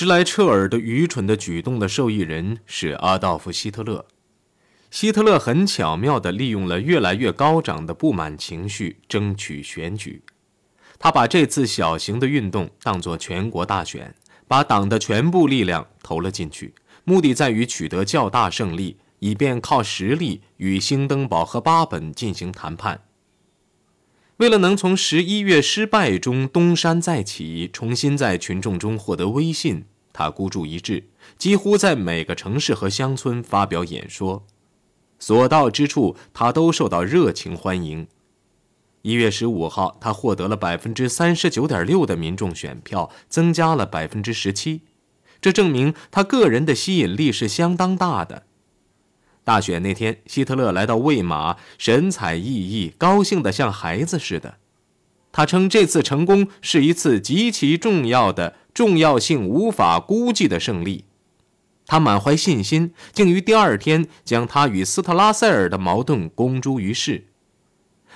施莱彻尔的愚蠢的举动的受益人是阿道夫·希特勒。希特勒很巧妙地利用了越来越高涨的不满情绪，争取选举。他把这次小型的运动当作全国大选，把党的全部力量投了进去，目的在于取得较大胜利，以便靠实力与兴登堡和巴本进行谈判。为了能从十一月失败中东山再起，重新在群众中获得威信，他孤注一掷，几乎在每个城市和乡村发表演说。所到之处，他都受到热情欢迎。一月十五号，他获得了百分之三十九点六的民众选票，增加了百分之十七，这证明他个人的吸引力是相当大的。大选那天，希特勒来到魏玛，神采奕奕，高兴得像孩子似的。他称这次成功是一次极其重要的、重要性无法估计的胜利。他满怀信心，竟于第二天将他与斯特拉塞尔的矛盾公诸于世。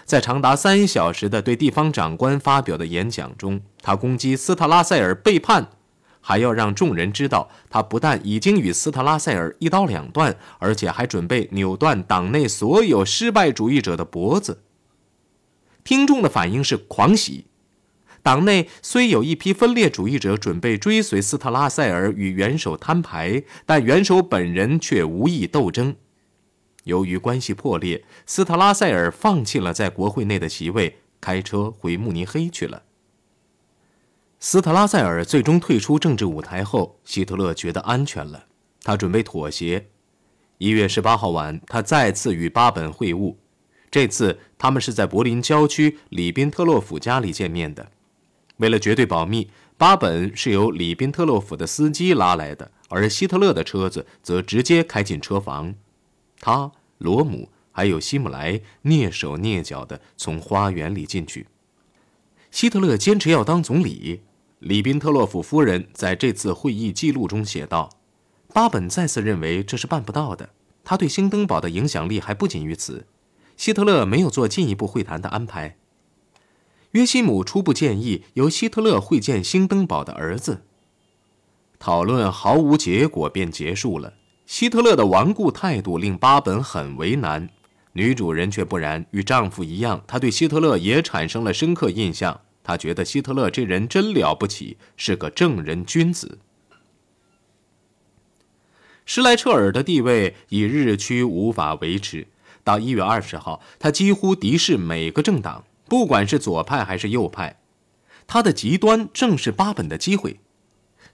在长达三小时的对地方长官发表的演讲中，他攻击斯特拉塞尔背叛，还要让众人知道，他不但已经与斯特拉塞尔一刀两断，而且还准备扭断党内所有失败主义者的脖子。听众的反应是狂喜。党内虽有一批分裂主义者准备追随斯特拉塞尔与元首摊牌，但元首本人却无意斗争。由于关系破裂，斯特拉塞尔放弃了在国会内的席位，开车回慕尼黑去了。斯特拉塞尔最终退出政治舞台后，希特勒觉得安全了，他准备妥协。一月十八号晚，他再次与巴本会晤，这次他们是在柏林郊区里宾特洛甫家里见面的。为了绝对保密，巴本是由里宾特洛甫的司机拉来的，而希特勒的车子则直接开进车房。他、罗姆还有希姆莱蹑手蹑脚地从花园里进去。希特勒坚持要当总理。里宾特洛甫夫人在这次会议记录中写道：“巴本再次认为这是办不到的。他对兴登堡的影响力还不仅于此。希特勒没有做进一步会谈的安排。”约西姆初步建议由希特勒会见兴登堡的儿子。讨论毫无结果便结束了。希特勒的顽固态度令巴本很为难，女主人却不然。与丈夫一样，她对希特勒也产生了深刻印象。他觉得希特勒这人真了不起，是个正人君子。施莱彻尔的地位已日趋无法维持。到一月二十号，他几乎敌视每个政党。不管是左派还是右派，他的极端正是巴本的机会。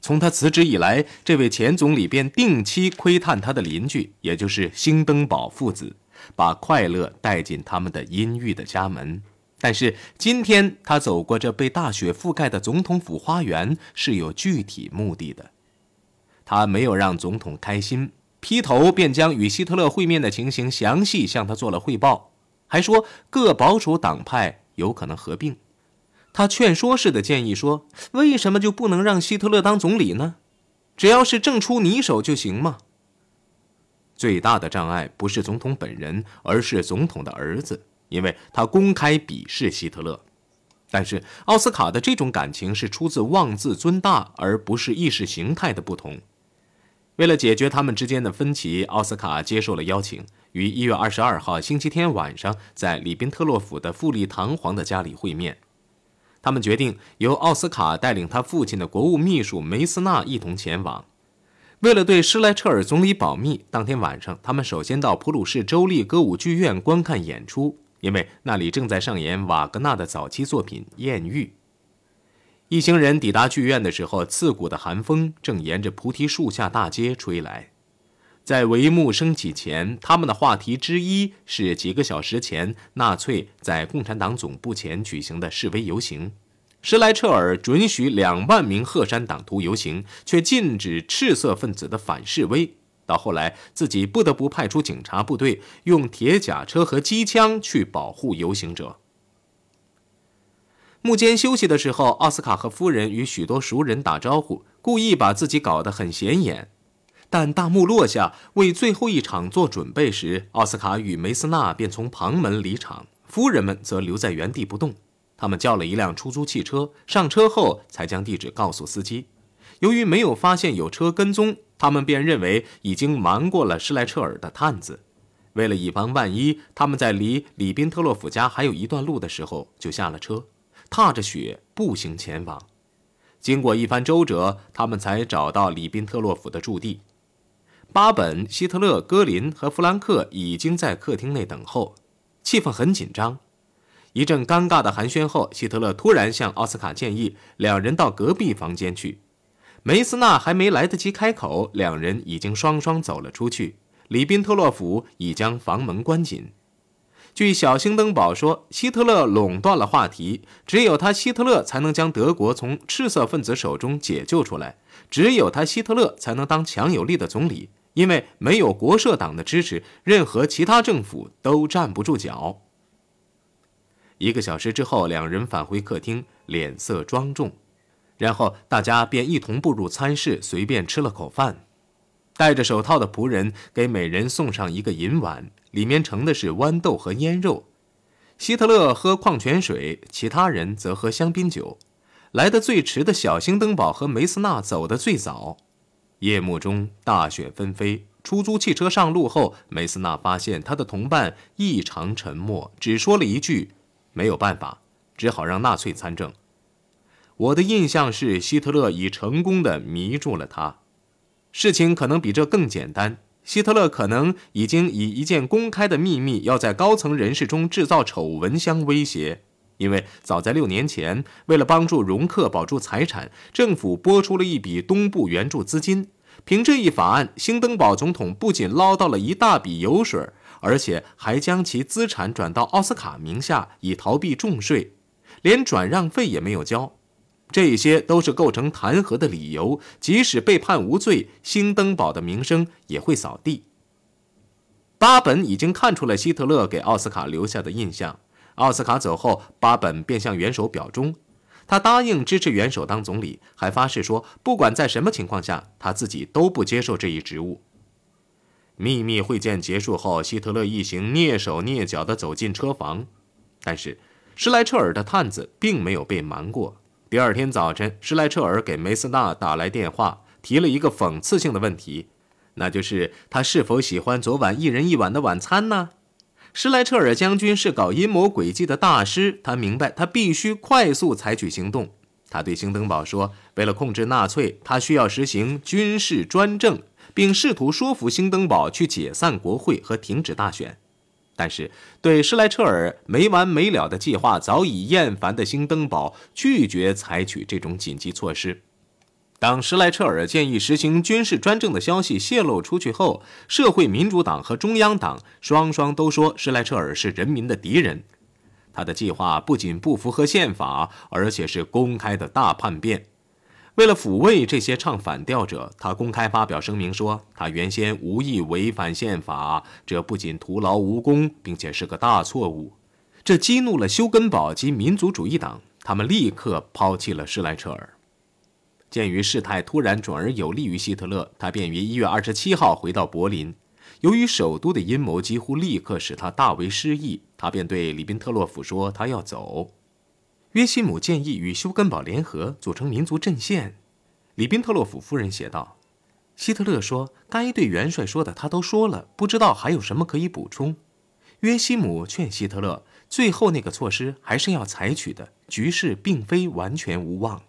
从他辞职以来，这位前总理便定期窥探他的邻居，也就是兴登堡父子，把快乐带进他们的阴郁的家门。但是今天他走过这被大雪覆盖的总统府花园，是有具体目的的。他没有让总统开心，劈头便将与希特勒会面的情形详细向他做了汇报，还说各保守党派。有可能合并，他劝说式的建议说：“为什么就不能让希特勒当总理呢？只要是正出你手就行嘛。”最大的障碍不是总统本人，而是总统的儿子，因为他公开鄙视希特勒。但是奥斯卡的这种感情是出自妄自尊大，而不是意识形态的不同。为了解决他们之间的分歧，奥斯卡接受了邀请。于一月二十二号星期天晚上，在里宾特洛甫的富丽堂皇的家里会面。他们决定由奥斯卡带领他父亲的国务秘书梅斯纳一同前往。为了对施莱彻尔总理保密，当天晚上他们首先到普鲁士州立歌舞剧院观看演出，因为那里正在上演瓦格纳的早期作品《艳遇》。一行人抵达剧院的时候，刺骨的寒风正沿着菩提树下大街吹来。在帷幕升起前，他们的话题之一是几个小时前纳粹在共产党总部前举行的示威游行。施莱彻尔准许两万名鹤山党徒游行，却禁止赤色分子的反示威。到后来，自己不得不派出警察部队，用铁甲车和机枪去保护游行者。幕间休息的时候，奥斯卡和夫人与许多熟人打招呼，故意把自己搞得很显眼。但大幕落下，为最后一场做准备时，奥斯卡与梅斯纳便从旁门离场，夫人们则留在原地不动。他们叫了一辆出租汽车，上车后才将地址告诉司机。由于没有发现有车跟踪，他们便认为已经瞒过了施莱彻尔的探子。为了以防万一，他们在离里宾特洛甫家还有一段路的时候就下了车，踏着雪步行前往。经过一番周折，他们才找到里宾特洛甫的驻地。巴本、希特勒、戈林和弗兰克已经在客厅内等候，气氛很紧张。一阵尴尬的寒暄后，希特勒突然向奥斯卡建议两人到隔壁房间去。梅斯纳还没来得及开口，两人已经双双走了出去。里宾特洛甫已将房门关紧。据小星登堡说，希特勒垄断了话题，只有他希特勒才能将德国从赤色分子手中解救出来，只有他希特勒才能当强有力的总理，因为没有国社党的支持，任何其他政府都站不住脚。一个小时之后，两人返回客厅，脸色庄重，然后大家便一同步入餐室，随便吃了口饭。戴着手套的仆人给每人送上一个银碗，里面盛的是豌豆和腌肉。希特勒喝矿泉水，其他人则喝香槟酒。来的最迟的小星登堡和梅斯纳走得最早。夜幕中，大雪纷飞。出租汽车上路后，梅斯纳发现他的同伴异常沉默，只说了一句：“没有办法，只好让纳粹参政。”我的印象是，希特勒已成功的迷住了他。事情可能比这更简单。希特勒可能已经以一件公开的秘密，要在高层人士中制造丑闻相威胁。因为早在六年前，为了帮助容克保住财产，政府拨出了一笔东部援助资金。凭这一法案，兴登堡总统不仅捞到了一大笔油水，而且还将其资产转到奥斯卡名下，以逃避重税，连转让费也没有交。这些都是构成弹劾的理由，即使被判无罪，兴登堡的名声也会扫地。巴本已经看出了希特勒给奥斯卡留下的印象。奥斯卡走后，巴本便向元首表忠，他答应支持元首当总理，还发誓说，不管在什么情况下，他自己都不接受这一职务。秘密会见结束后，希特勒一行蹑手蹑脚地走进车房，但是施莱彻尔的探子并没有被瞒过。第二天早晨，施莱彻尔给梅斯纳打来电话，提了一个讽刺性的问题，那就是他是否喜欢昨晚一人一碗的晚餐呢？施莱彻尔将军是搞阴谋诡计的大师，他明白他必须快速采取行动。他对兴登堡说：“为了控制纳粹，他需要实行军事专政，并试图说服兴登堡去解散国会和停止大选。”但是，对施莱彻尔没完没了的计划早已厌烦的兴登堡拒绝采取这种紧急措施。当施莱彻尔建议实行军事专政的消息泄露出去后，社会民主党和中央党双双都说施莱彻尔是人民的敌人。他的计划不仅不符合宪法，而且是公开的大叛变。为了抚慰这些唱反调者，他公开发表声明说，他原先无意违反宪法，这不仅徒劳无功，并且是个大错误。这激怒了休根堡及民族主义党，他们立刻抛弃了施莱彻尔。鉴于事态突然转而有利于希特勒，他便于一月二十七号回到柏林。由于首都的阴谋几乎立刻使他大为失意，他便对里宾特洛甫说，他要走。约西姆建议与休根堡联合，组成民族阵线。里宾特洛甫夫人写道：“希特勒说，该对元帅说的他都说了，不知道还有什么可以补充。”约西姆劝希特勒，最后那个措施还是要采取的，局势并非完全无望。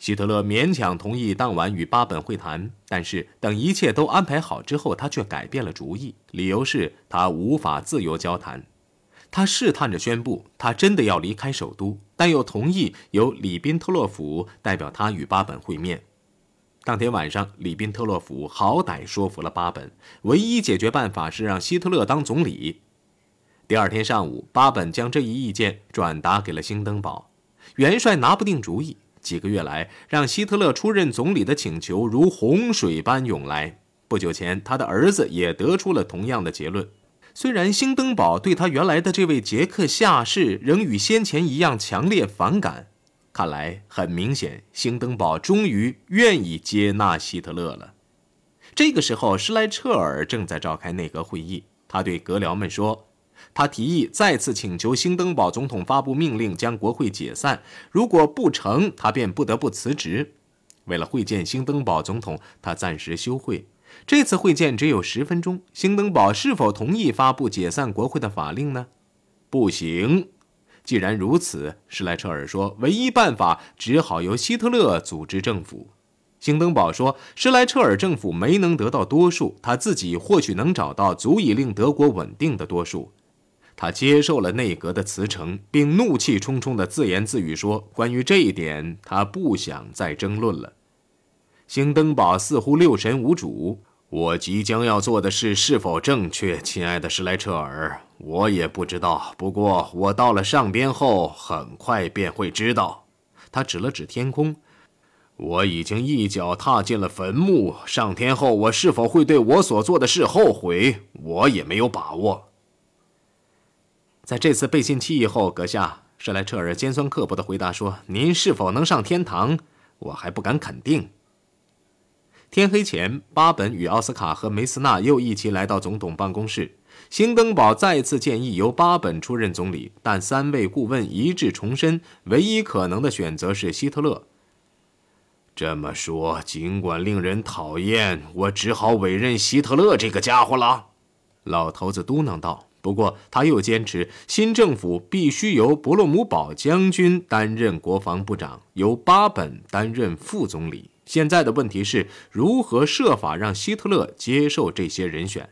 希特勒勉强同意当晚与巴本会谈，但是等一切都安排好之后，他却改变了主意，理由是他无法自由交谈。他试探着宣布，他真的要离开首都，但又同意由里宾特洛甫代表他与巴本会面。当天晚上，里宾特洛甫好歹说服了巴本，唯一解决办法是让希特勒当总理。第二天上午，巴本将这一意见转达给了兴登堡。元帅拿不定主意，几个月来让希特勒出任总理的请求如洪水般涌来。不久前，他的儿子也得出了同样的结论。虽然兴登堡对他原来的这位捷克下士仍与先前一样强烈反感，看来很明显，兴登堡终于愿意接纳希特勒了。这个时候，施莱彻尔正在召开内阁会议，他对阁僚们说：“他提议再次请求兴登堡总统发布命令将国会解散，如果不成，他便不得不辞职。为了会见兴登堡总统，他暂时休会。这次会见只有十分钟。兴登堡是否同意发布解散国会的法令呢？不行。既然如此，施莱彻尔说，唯一办法只好由希特勒组织政府。兴登堡说，施莱彻尔政府没能得到多数，他自己或许能找到足以令德国稳定的多数。他接受了内阁的辞呈，并怒气冲冲地自言自语说：“关于这一点，他不想再争论了。”兴登堡似乎六神无主。我即将要做的事是否正确，亲爱的施莱彻尔？我也不知道。不过我到了上边后，很快便会知道。他指了指天空。我已经一脚踏进了坟墓。上天后，我是否会对我所做的事后悔？我也没有把握。在这次背信弃义后，阁下施莱彻尔尖酸刻薄地回答说：“您是否能上天堂，我还不敢肯定。”天黑前，巴本与奥斯卡和梅斯纳又一起来到总统办公室。兴登堡再次建议由巴本出任总理，但三位顾问一致重申，唯一可能的选择是希特勒。这么说，尽管令人讨厌，我只好委任希特勒这个家伙了。”老头子嘟囔道。不过，他又坚持新政府必须由伯洛姆堡将军担任国防部长，由巴本担任副总理。现在的问题是如何设法让希特勒接受这些人选。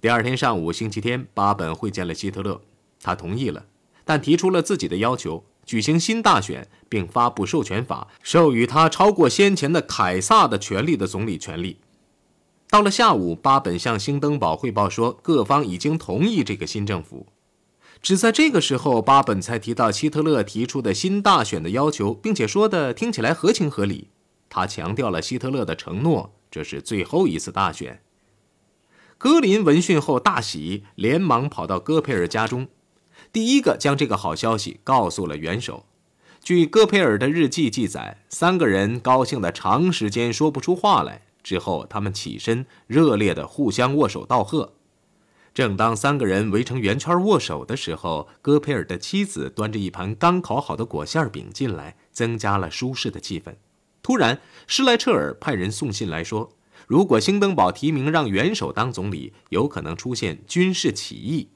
第二天上午，星期天，巴本会见了希特勒，他同意了，但提出了自己的要求：举行新大选，并发布授权法，授予他超过先前的凯撒的权利的总理权利。到了下午，巴本向兴登堡汇报说，各方已经同意这个新政府。只在这个时候，巴本才提到希特勒提出的新大选的要求，并且说的听起来合情合理。他强调了希特勒的承诺，这是最后一次大选。格林闻讯后大喜，连忙跑到戈培尔家中，第一个将这个好消息告诉了元首。据戈培尔的日记记载，三个人高兴得长时间说不出话来。之后，他们起身，热烈地互相握手道贺。正当三个人围成圆圈握手的时候，戈培尔的妻子端着一盘刚烤好的果馅饼进来，增加了舒适的气氛。突然，施莱彻尔派人送信来说，如果兴登堡提名让元首当总理，有可能出现军事起义。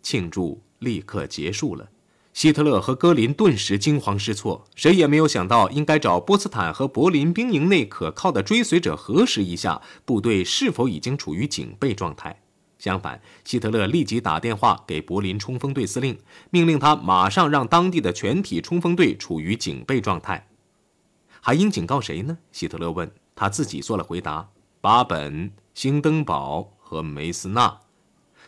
庆祝立刻结束了。希特勒和戈林顿时惊慌失措，谁也没有想到应该找波茨坦和柏林兵营内可靠的追随者核实一下部队是否已经处于警备状态。相反，希特勒立即打电话给柏林冲锋队司令，命令他马上让当地的全体冲锋队处于警备状态。还应警告谁呢？希特勒问。他自己做了回答：巴本、兴登堡和梅斯纳。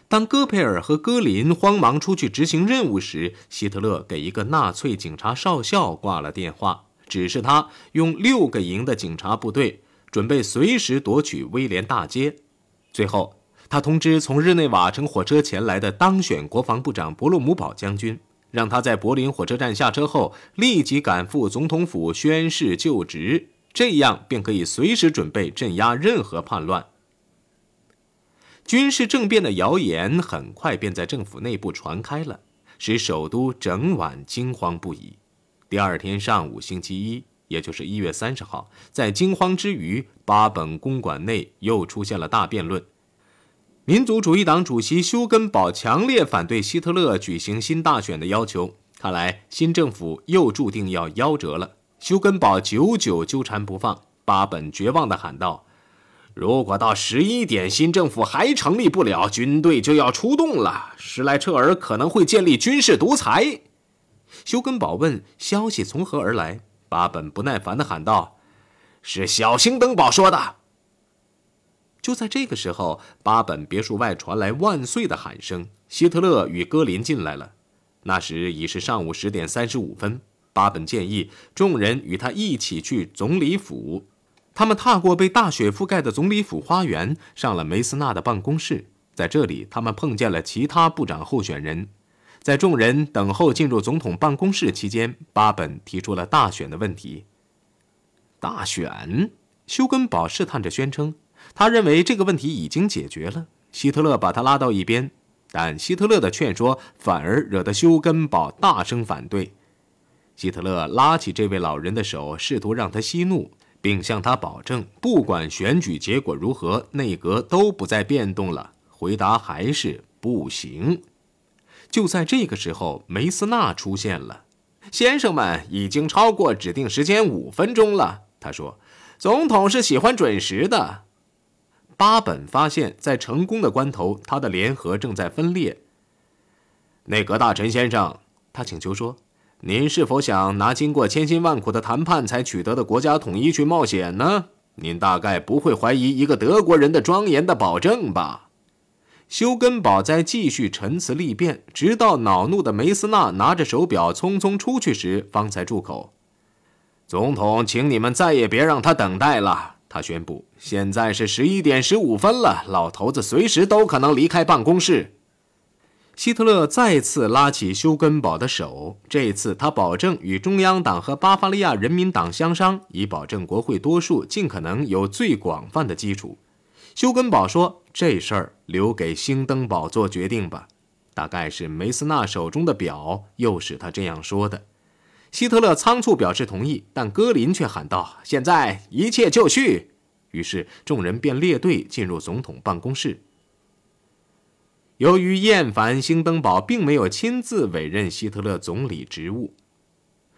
当戈培尔和戈林慌忙出去执行任务时，希特勒给一个纳粹警察少校挂了电话，指示他用六个营的警察部队，准备随时夺取威廉大街。最后，他通知从日内瓦乘火车前来的当选国防部长伯洛姆堡将军，让他在柏林火车站下车后立即赶赴总统府宣誓就职，这样便可以随时准备镇压任何叛乱。军事政变的谣言很快便在政府内部传开了，使首都整晚惊慌不已。第二天上午，星期一，也就是一月三十号，在惊慌之余，巴本公馆内又出现了大辩论。民族主义党主席休根堡强烈反对希特勒举行新大选的要求，看来新政府又注定要夭折了。休根堡久久纠缠不放，巴本绝望地喊道。如果到十一点新政府还成立不了，军队就要出动了。施莱彻尔可能会建立军事独裁。休根堡问：“消息从何而来？”巴本不耐烦地喊道：“是小兴登堡说的。”就在这个时候，巴本别墅外传来万岁的喊声。希特勒与戈林进来了。那时已是上午十点三十五分。巴本建议众人与他一起去总理府。他们踏过被大雪覆盖的总理府花园，上了梅斯纳的办公室。在这里，他们碰见了其他部长候选人。在众人等候进入总统办公室期间，巴本提出了大选的问题。大选？休根堡试探着宣称，他认为这个问题已经解决了。希特勒把他拉到一边：“但希特勒的劝说反而惹得休根堡大声反对。希特勒拉起这位老人的手，试图让他息怒，并向他保证，不管选举结果如何，内阁都不再变动了。回答还是不行。就在这个时候，梅斯纳出现了。先生们，已经超过指定时间五分钟了。他说：“总统是喜欢准时的。”巴本发现，在成功的关头，他的联合正在分裂。内阁大臣先生，他请求说：“您是否想拿经过千辛万苦的谈判才取得的国家统一去冒险呢？您大概不会怀疑一个德国人的庄严的保证吧？”休根堡在继续陈词立辩，直到恼怒的梅斯纳拿着手表匆匆出去时，方才住口。总统，请你们再也别让他等待了。他宣布：“现在是十一点十五分了，老头子随时都可能离开办公室。”希特勒再次拉起休根堡的手，这次他保证与中央党和巴伐利亚人民党相商，以保证国会多数尽可能有最广泛的基础。休根堡说：“这事儿留给兴登堡做决定吧。”大概是梅斯纳手中的表诱使他这样说的。希特勒仓促表示同意，但戈林却喊道：“现在一切就绪！”于是众人便列队进入总统办公室。由于厌烦兴登堡并没有亲自委任希特勒总理职务，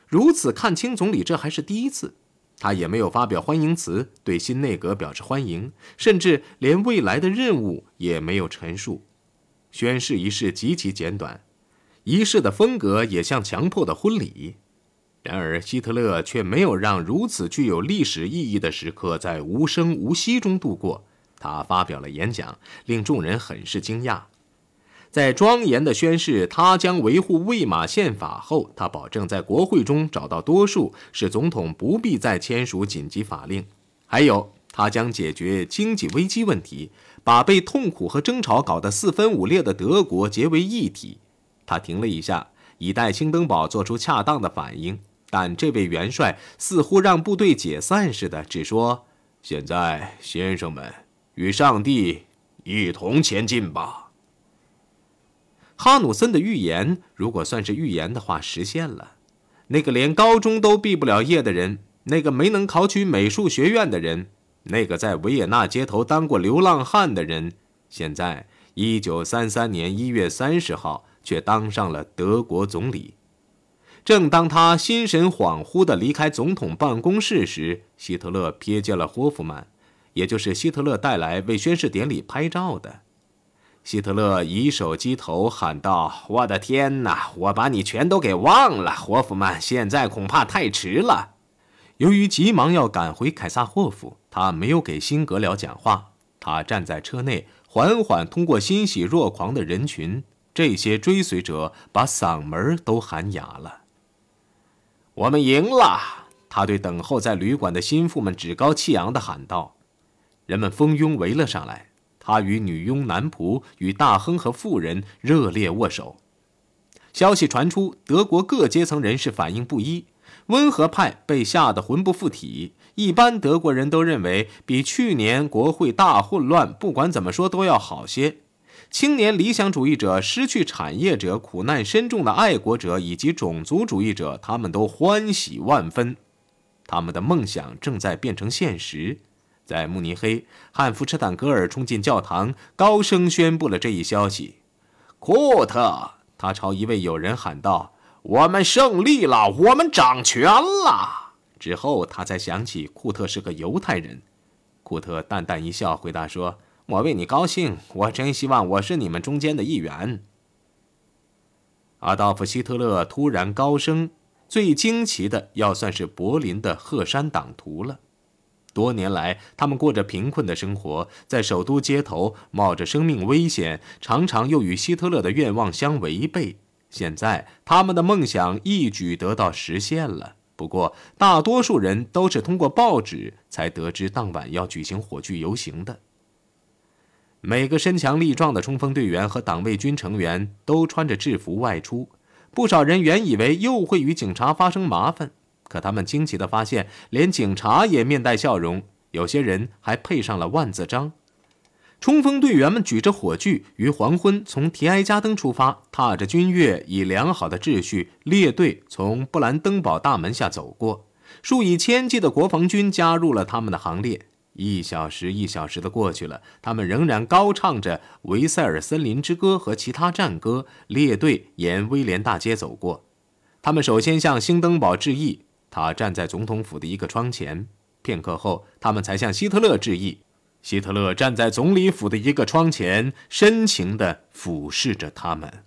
如此看清总理这还是第一次。他也没有发表欢迎词，对新内阁表示欢迎，甚至连未来的任务也没有陈述。宣誓仪式极其简短，仪式的风格也像强迫的婚礼。然而，希特勒却没有让如此具有历史意义的时刻在无声无息中度过。他发表了演讲，令众人很是惊讶。在庄严的宣誓他将维护魏玛宪法后，他保证在国会中找到多数，使总统不必再签署紧急法令。还有，他将解决经济危机问题，把被痛苦和争吵搞得四分五裂的德国结为一体。他停了一下，以待兴登堡做出恰当的反应，但这位元帅似乎让部队解散似的，只说：“现在，先生们，与上帝一同前进吧。”哈努森的预言，如果算是预言的话，实现了。那个连高中都毕不了业的人，那个没能考取美术学院的人，那个在维也纳街头当过流浪汉的人，现在一九三三年一月三十号却当上了德国总理。正当他心神恍惚地离开总统办公室时，希特勒瞥见了霍夫曼，也就是希特勒带来为宣誓典礼拍照的。希特勒以手击头，喊道：“我的天哪！我把你全都给忘了，霍夫曼。现在恐怕太迟了。”由于急忙要赶回凯撒霍夫，他没有给辛格辽讲话。他站在车内，缓缓通过欣喜若狂的人群。这些追随者把嗓门都喊哑了。我们赢了！他对等候在旅馆的心腹们趾高气扬地喊道。人们蜂拥围了上来。他与女佣、男仆、与大亨和富人热烈握手。消息传出，德国各阶层人士反应不一。温和派被吓得魂不附体，一般德国人都认为比去年国会大混乱，不管怎么说都要好些。青年理想主义者、失去产业者、苦难深重的爱国者以及种族主义者，他们都欢喜万分，他们的梦想正在变成现实。在慕尼黑，汉弗施坦格尔冲进教堂，高声宣布了这一消息。库特，他朝一位友人喊道：“我们胜利了，我们掌权了。”之后，他才想起库特是个犹太人。库特淡淡一笑，回答说：“我为你高兴，我真希望我是你们中间的一员。”阿道夫·希特勒突然高升，最惊奇的要算是柏林的鹤山党徒了。多年来，他们过着贫困的生活，在首都街头冒着生命危险，常常又与希特勒的愿望相违背。现在，他们的梦想一举得到实现了。不过，大多数人都是通过报纸才得知当晚要举行火炬游行的。每个身强力壮的冲锋队员和党卫军成员都穿着制服外出，不少人原以为又会与警察发生麻烦。可他们惊奇地发现，连警察也面带笑容，有些人还配上了万字章。冲锋队员们举着火炬，于黄昏从提埃加登出发，踏着军乐，以良好的秩序列队从布兰登堡大门下走过。数以千计的国防军加入了他们的行列。一小时一小时的过去了，他们仍然高唱着《维塞尔森林之歌》和其他战歌，列队沿威廉大街走过。他们首先向兴登堡致意，他站在总统府的一个窗前。片刻后，他们才向希特勒致意。希特勒站在总理府的一个窗前，深情地俯视着他们。